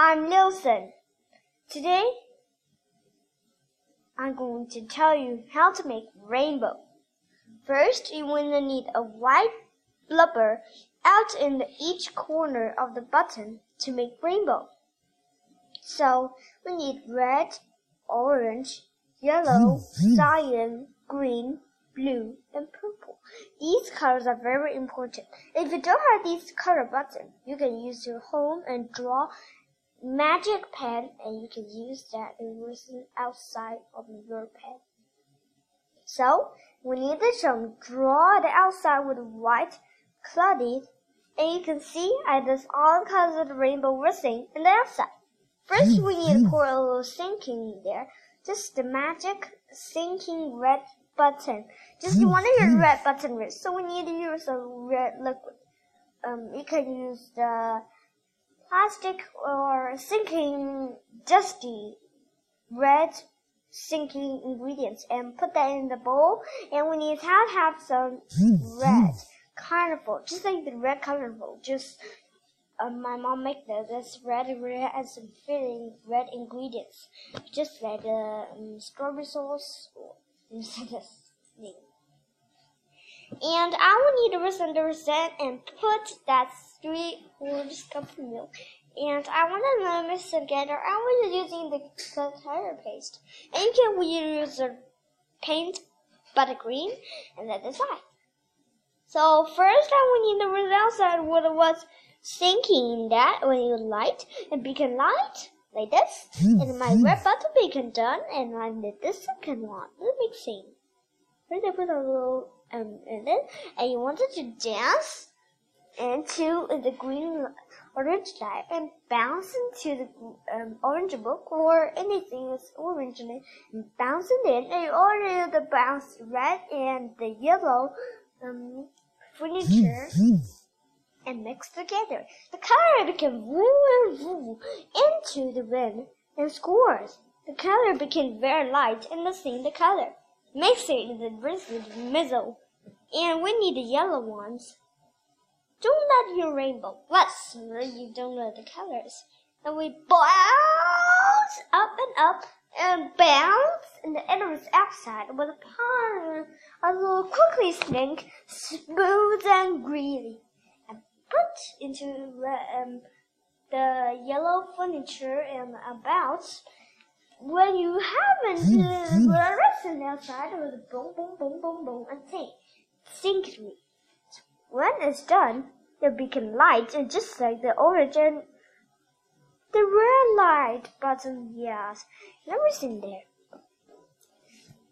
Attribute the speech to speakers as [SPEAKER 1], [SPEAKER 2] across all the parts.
[SPEAKER 1] I'm Nielsen. Today, I'm going to tell you how to make rainbow. First, you will need a white blubber out in each corner of the button to make rainbow. So, we need red, orange, yellow, cyan, green, blue, and purple. These colors are very important. If you don't have these color buttons, you can use your home and draw magic pen and you can use that erasing outside of your pen. So, we need to draw the outside with white cloudy and you can see I just all colors of the rainbow racing in the outside. First, mm, we need to mm. pour a little sinking in there. Just the magic sinking red button. Just you want to use red button so we need to use a red liquid. Um, you can use the plastic or sinking dusty red sinking ingredients and put that in the bowl. And we need to have, some red carnival, just like the red carnival. Just um, my mom make this. This red red has some filling red ingredients, just like the um, strawberry sauce or. And I will need to listen to percent and put that three quarters cup of milk. And I want to mix it together. I was using the color paste. And you can use the paint buttercream and that is why. So first I will need the result outside what it was thinking that when you light it become light like this. and my red button became done and I did the second one. The mixing. First I put a little um in it and you wanted to dance into the green orange light and bounce into the um, orange book or anything that's orange in it and bounce it in and you order the bounce red and the yellow um, furniture and mix together. The color became woo and woo into the wind and scores. The color became very light and the same the color. Mix it in the with mizzle. And we need the yellow ones. Don't let your rainbow rust you don't know the colors. And we bounce up and up and bounce and the end was outside with a pond a little quickly snake, smooth and greedy, and put into um, the yellow furniture and about. When you haven't uh, listen outside with a boom, boom, boom, boom, boom, and think, thinkly. When it's done, the beacon light and just like the origin. the red light button, yes, everything there.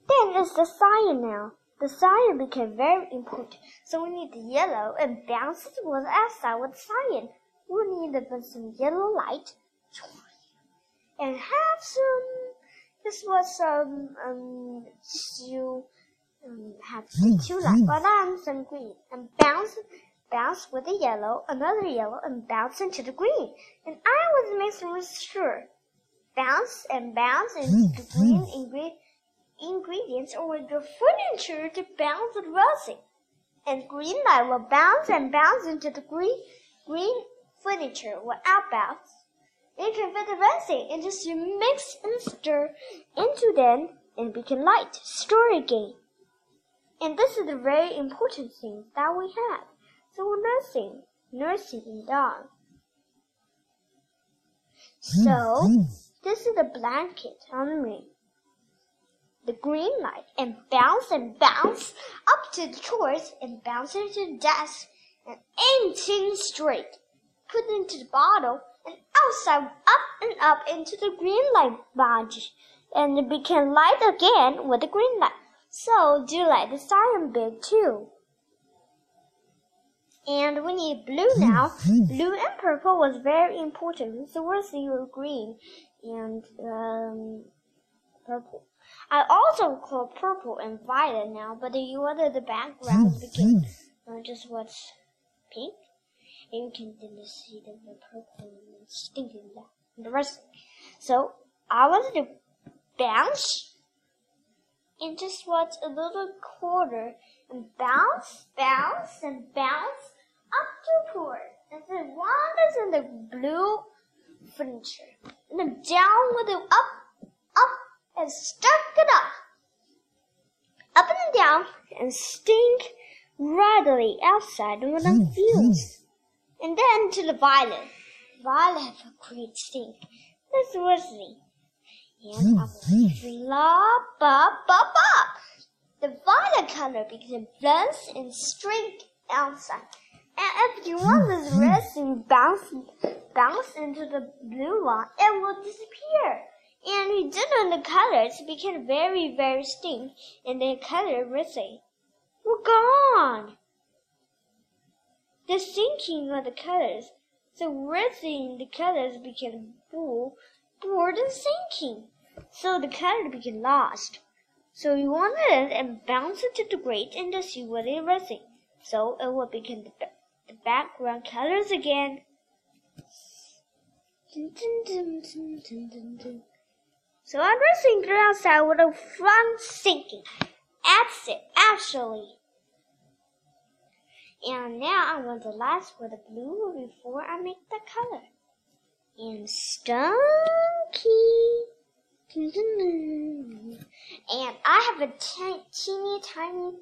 [SPEAKER 1] Then it's the cyan now. The cyan became very important, so we need the yellow and bounce it with outside with cyan. We need to put some yellow light and have some. This was some um you um have two light, but I'm green and bounce bounce with the yellow, another yellow, and bounce into the green. And I was making sure. Bounce and bounce into the green ingredient ingredients or the furniture to bounce the rosy. And green light will bounce and bounce into the green green furniture without bounce. You can fit the rosy and just mix and stir into them and become light. Stir again. And this is a very important thing that we have. So we're nursing, nursing and dog. So this is the blanket on me the green light and bounce and bounce up to the chores and bounce into the desk and anything straight. Put into the bottle and outside up and up into the green light badge and it became light again with the green light. So do like the cyan bit too. And we need blue now. Blue and purple was very important. So we'll see green and um, purple. I also call purple and violet now, but you wanted the background became uh, just what's pink, and you can then see the, the purple and stinking that the rest. So I wanted to bounce and just watch a little quarter and bounce, bounce, and bounce up to port. And then one is in the blue furniture. And then down with it, up, up, and stuck it up. Up and down, and stink readily outside the views. And then to the violet. Violet have a great stink. That's worthy. And I will flop up, up, up. The violet color became blends and stink outside. And if you want hmm, this hmm. red thing bounce, bounce into the blue one, it will disappear. And you didn't the colors became very, very stink, and the color racing were gone. The sinking of the colors, the racing the colors became blue, bored and sinking. So the color became lost. So you wanted it and bounce it to the grate and to see what it racing. So it would become the the background colors again. So I'm racing outside with a front sinking. That's it, actually. And now I want the last with the blue before I make the color. And Stunky. And I have a teeny tiny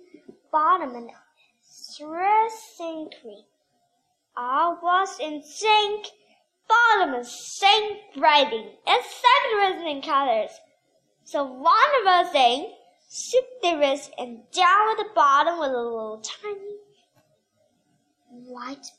[SPEAKER 1] bottom and three cream. I was in zinc, bottom of zinc writing, and second in colors. So one of us zinc, the wrist, and down at the bottom with a little tiny white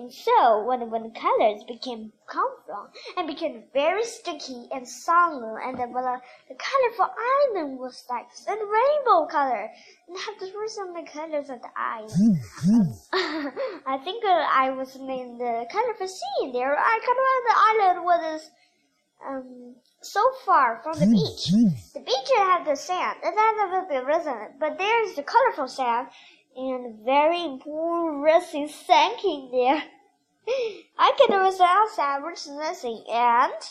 [SPEAKER 1] and so, when, when the colors became from and became very sticky and soggy, and when the, the colorful island was like a rainbow color, and have to were some the colors of the island. um, I think uh, I was in the colorful scene there. I kind of the island was um, so far from the beach. The beach had the sand, and then the risen, but there's the colorful sand, and very important racing sinking there. I can do outside and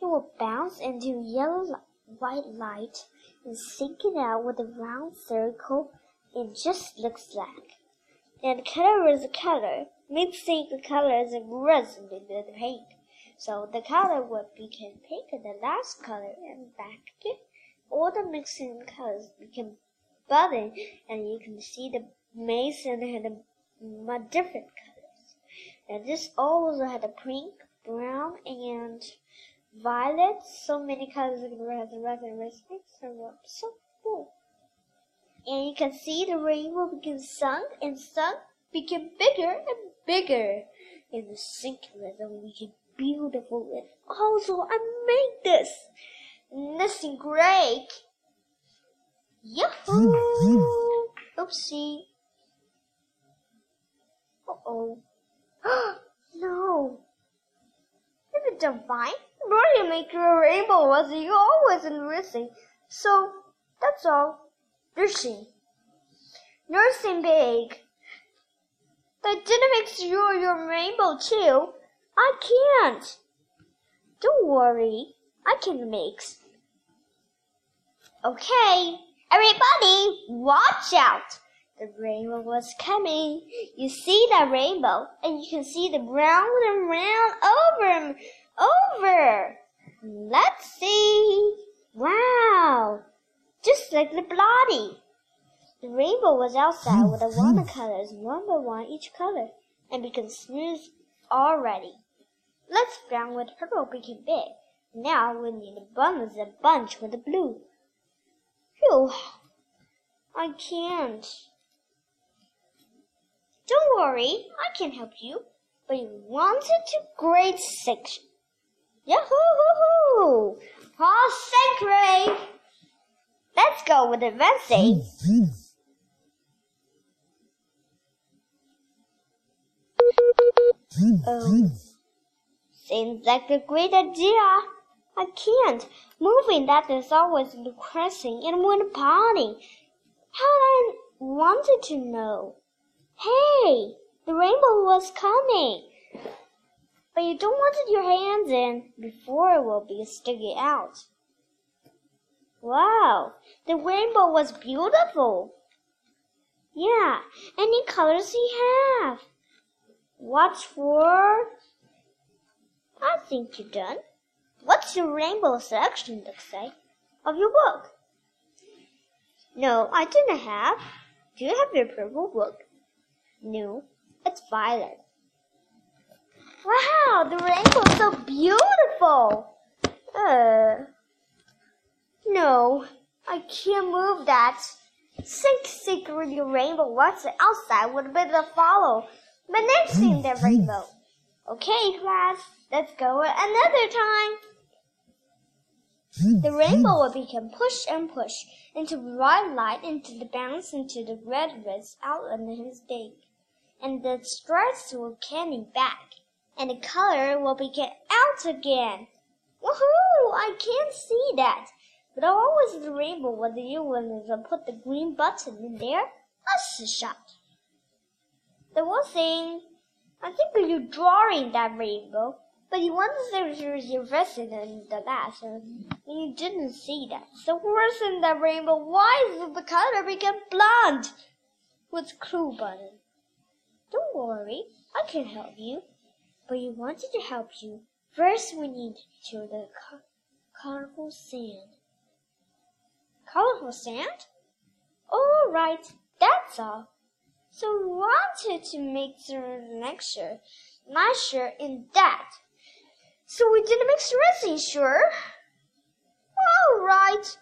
[SPEAKER 1] it will bounce into yellow white light and sink it out with a round circle it just looks like. And color is a color, mixing the colors of resin with the paint. So the color would become pink and the last color and back to all the mixing colors become budding and you can see the mason had a, different colors. And this also had a pink, brown, and violet. So many colors of red red and red and so cool. And you can see the rainbow became sunk and sunk became bigger and bigger. And the rhythm became beautiful and also I made this. Nothing great. Yahoo! Oopsie. Uh-oh. no. If it don't find, Brody make a rainbow was you always in nursing. So that's all. Nursing. Nursing big. But didn't make sure your rainbow too. I can't. Don't worry. I can mix. Okay. Everybody, watch out! The rainbow was coming. You see that rainbow, and you can see the brown and round over and over. Let's see. Wow! Just like the bloody. The rainbow was outside with the hmm, hmm. watercolors one by one each color, and became smooth already. Let's brown with purple became big. Now we need a bunch a bunch with the blue. Phew, I can't. Don't worry, I can help you. But you wanted to grade section. Yahoo! Paul Sacre! Let's go with advancing. oh, seems like a great idea. I can't. Moving that is always depressing and when party. How I wanted to know. Hey, the rainbow was coming. But you don't want your hands in before it will be sticking out. Wow, the rainbow was beautiful. Yeah, any colors you have. What's for? I think you're done. What's your rainbow selection look like of your book? No, I didn't have. Do you have your purple book? No, it's violet. Wow, the rainbow is so beautiful. Uh, no, I can't move that. Think secretly rainbow what's outside would be the follow. But next in the rainbow. Okay, class, let's go another time. The rainbow will become push and push into bright light into the bounce into the red reds out on his beak. And the stripes will candy back. And the color will be get out again. Woohoo! I can't see that. But always the rainbow what the you want to put the green button in there. That's a shot. The one thing, I think you're drawing that rainbow, but you wanted to reverse it in the last, and you didn't see that. So where's in that rainbow? Why is the color become blonde? With clue button. Don't worry, I can help you. But you wanted to help you. First, we need to the colorful sand. Colorful sand? All right, that's all. So we wanted to make the lecture nicer in that. So we did a mixed resin, sure? All right.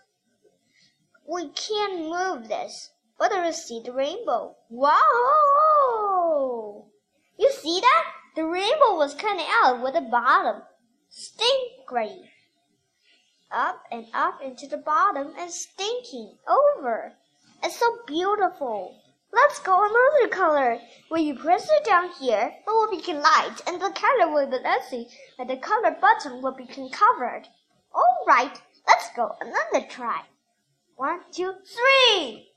[SPEAKER 1] We can't move this, but I see the rainbow. Wow! You see that? The rainbow was coming out with the bottom. Stink gray up and up into the bottom and stinking over. It's so beautiful. Let's go another color. When you press it down here, it will become light and the color will be messy and the color button will become covered. Alright, let's go another try. One, two, three.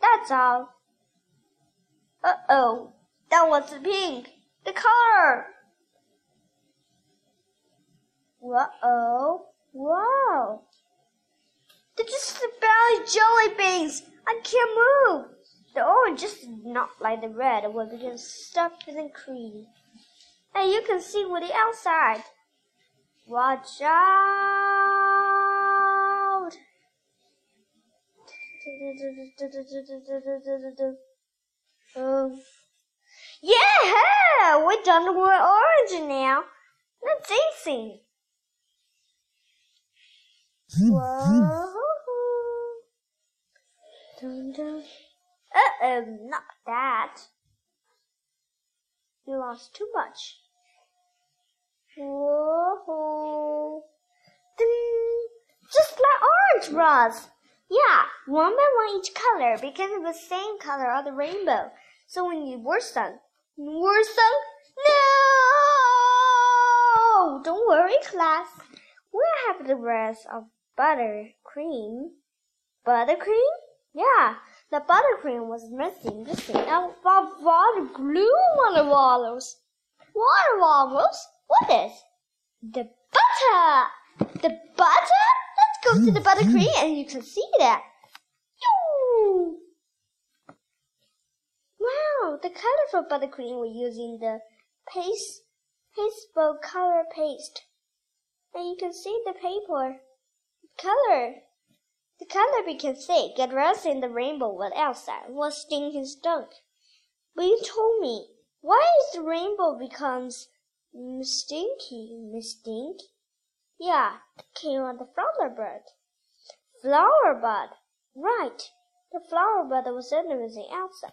[SPEAKER 1] That's all. Uh-oh, that was the pink. The color. Whoa! Wow! They're just the belly jelly beans! I can't move! The orange is not like the red where get stuck in the cream. And you can see with the outside. Watch out! Um, yeah! We're done with orange now. That's easy. Whoa. Dun, dun. Uh-oh, not that. You lost too much. Whoa. Just like orange was. Yeah, one by one each color because it's the same color of the rainbow. So when you were sung, were sung, no! Don't worry, class. We'll have the rest of buttercream. Buttercream? Yeah, the buttercream was missing. Missing. Now, what water glue on the walls? Water walls? What is? The butter! The butter? Let's go to the buttercream and you can see that. Wow, the colorful buttercream we're using the paste, pasteboard color paste. And you can see the paper color. The color became thick and rest in the rainbow was outside was stinking stunk. But you told me, why is the rainbow becomes stinky, Miss stink? Yeah, came on the flower bud. Flower bud. Right. The flower bud was everything outside.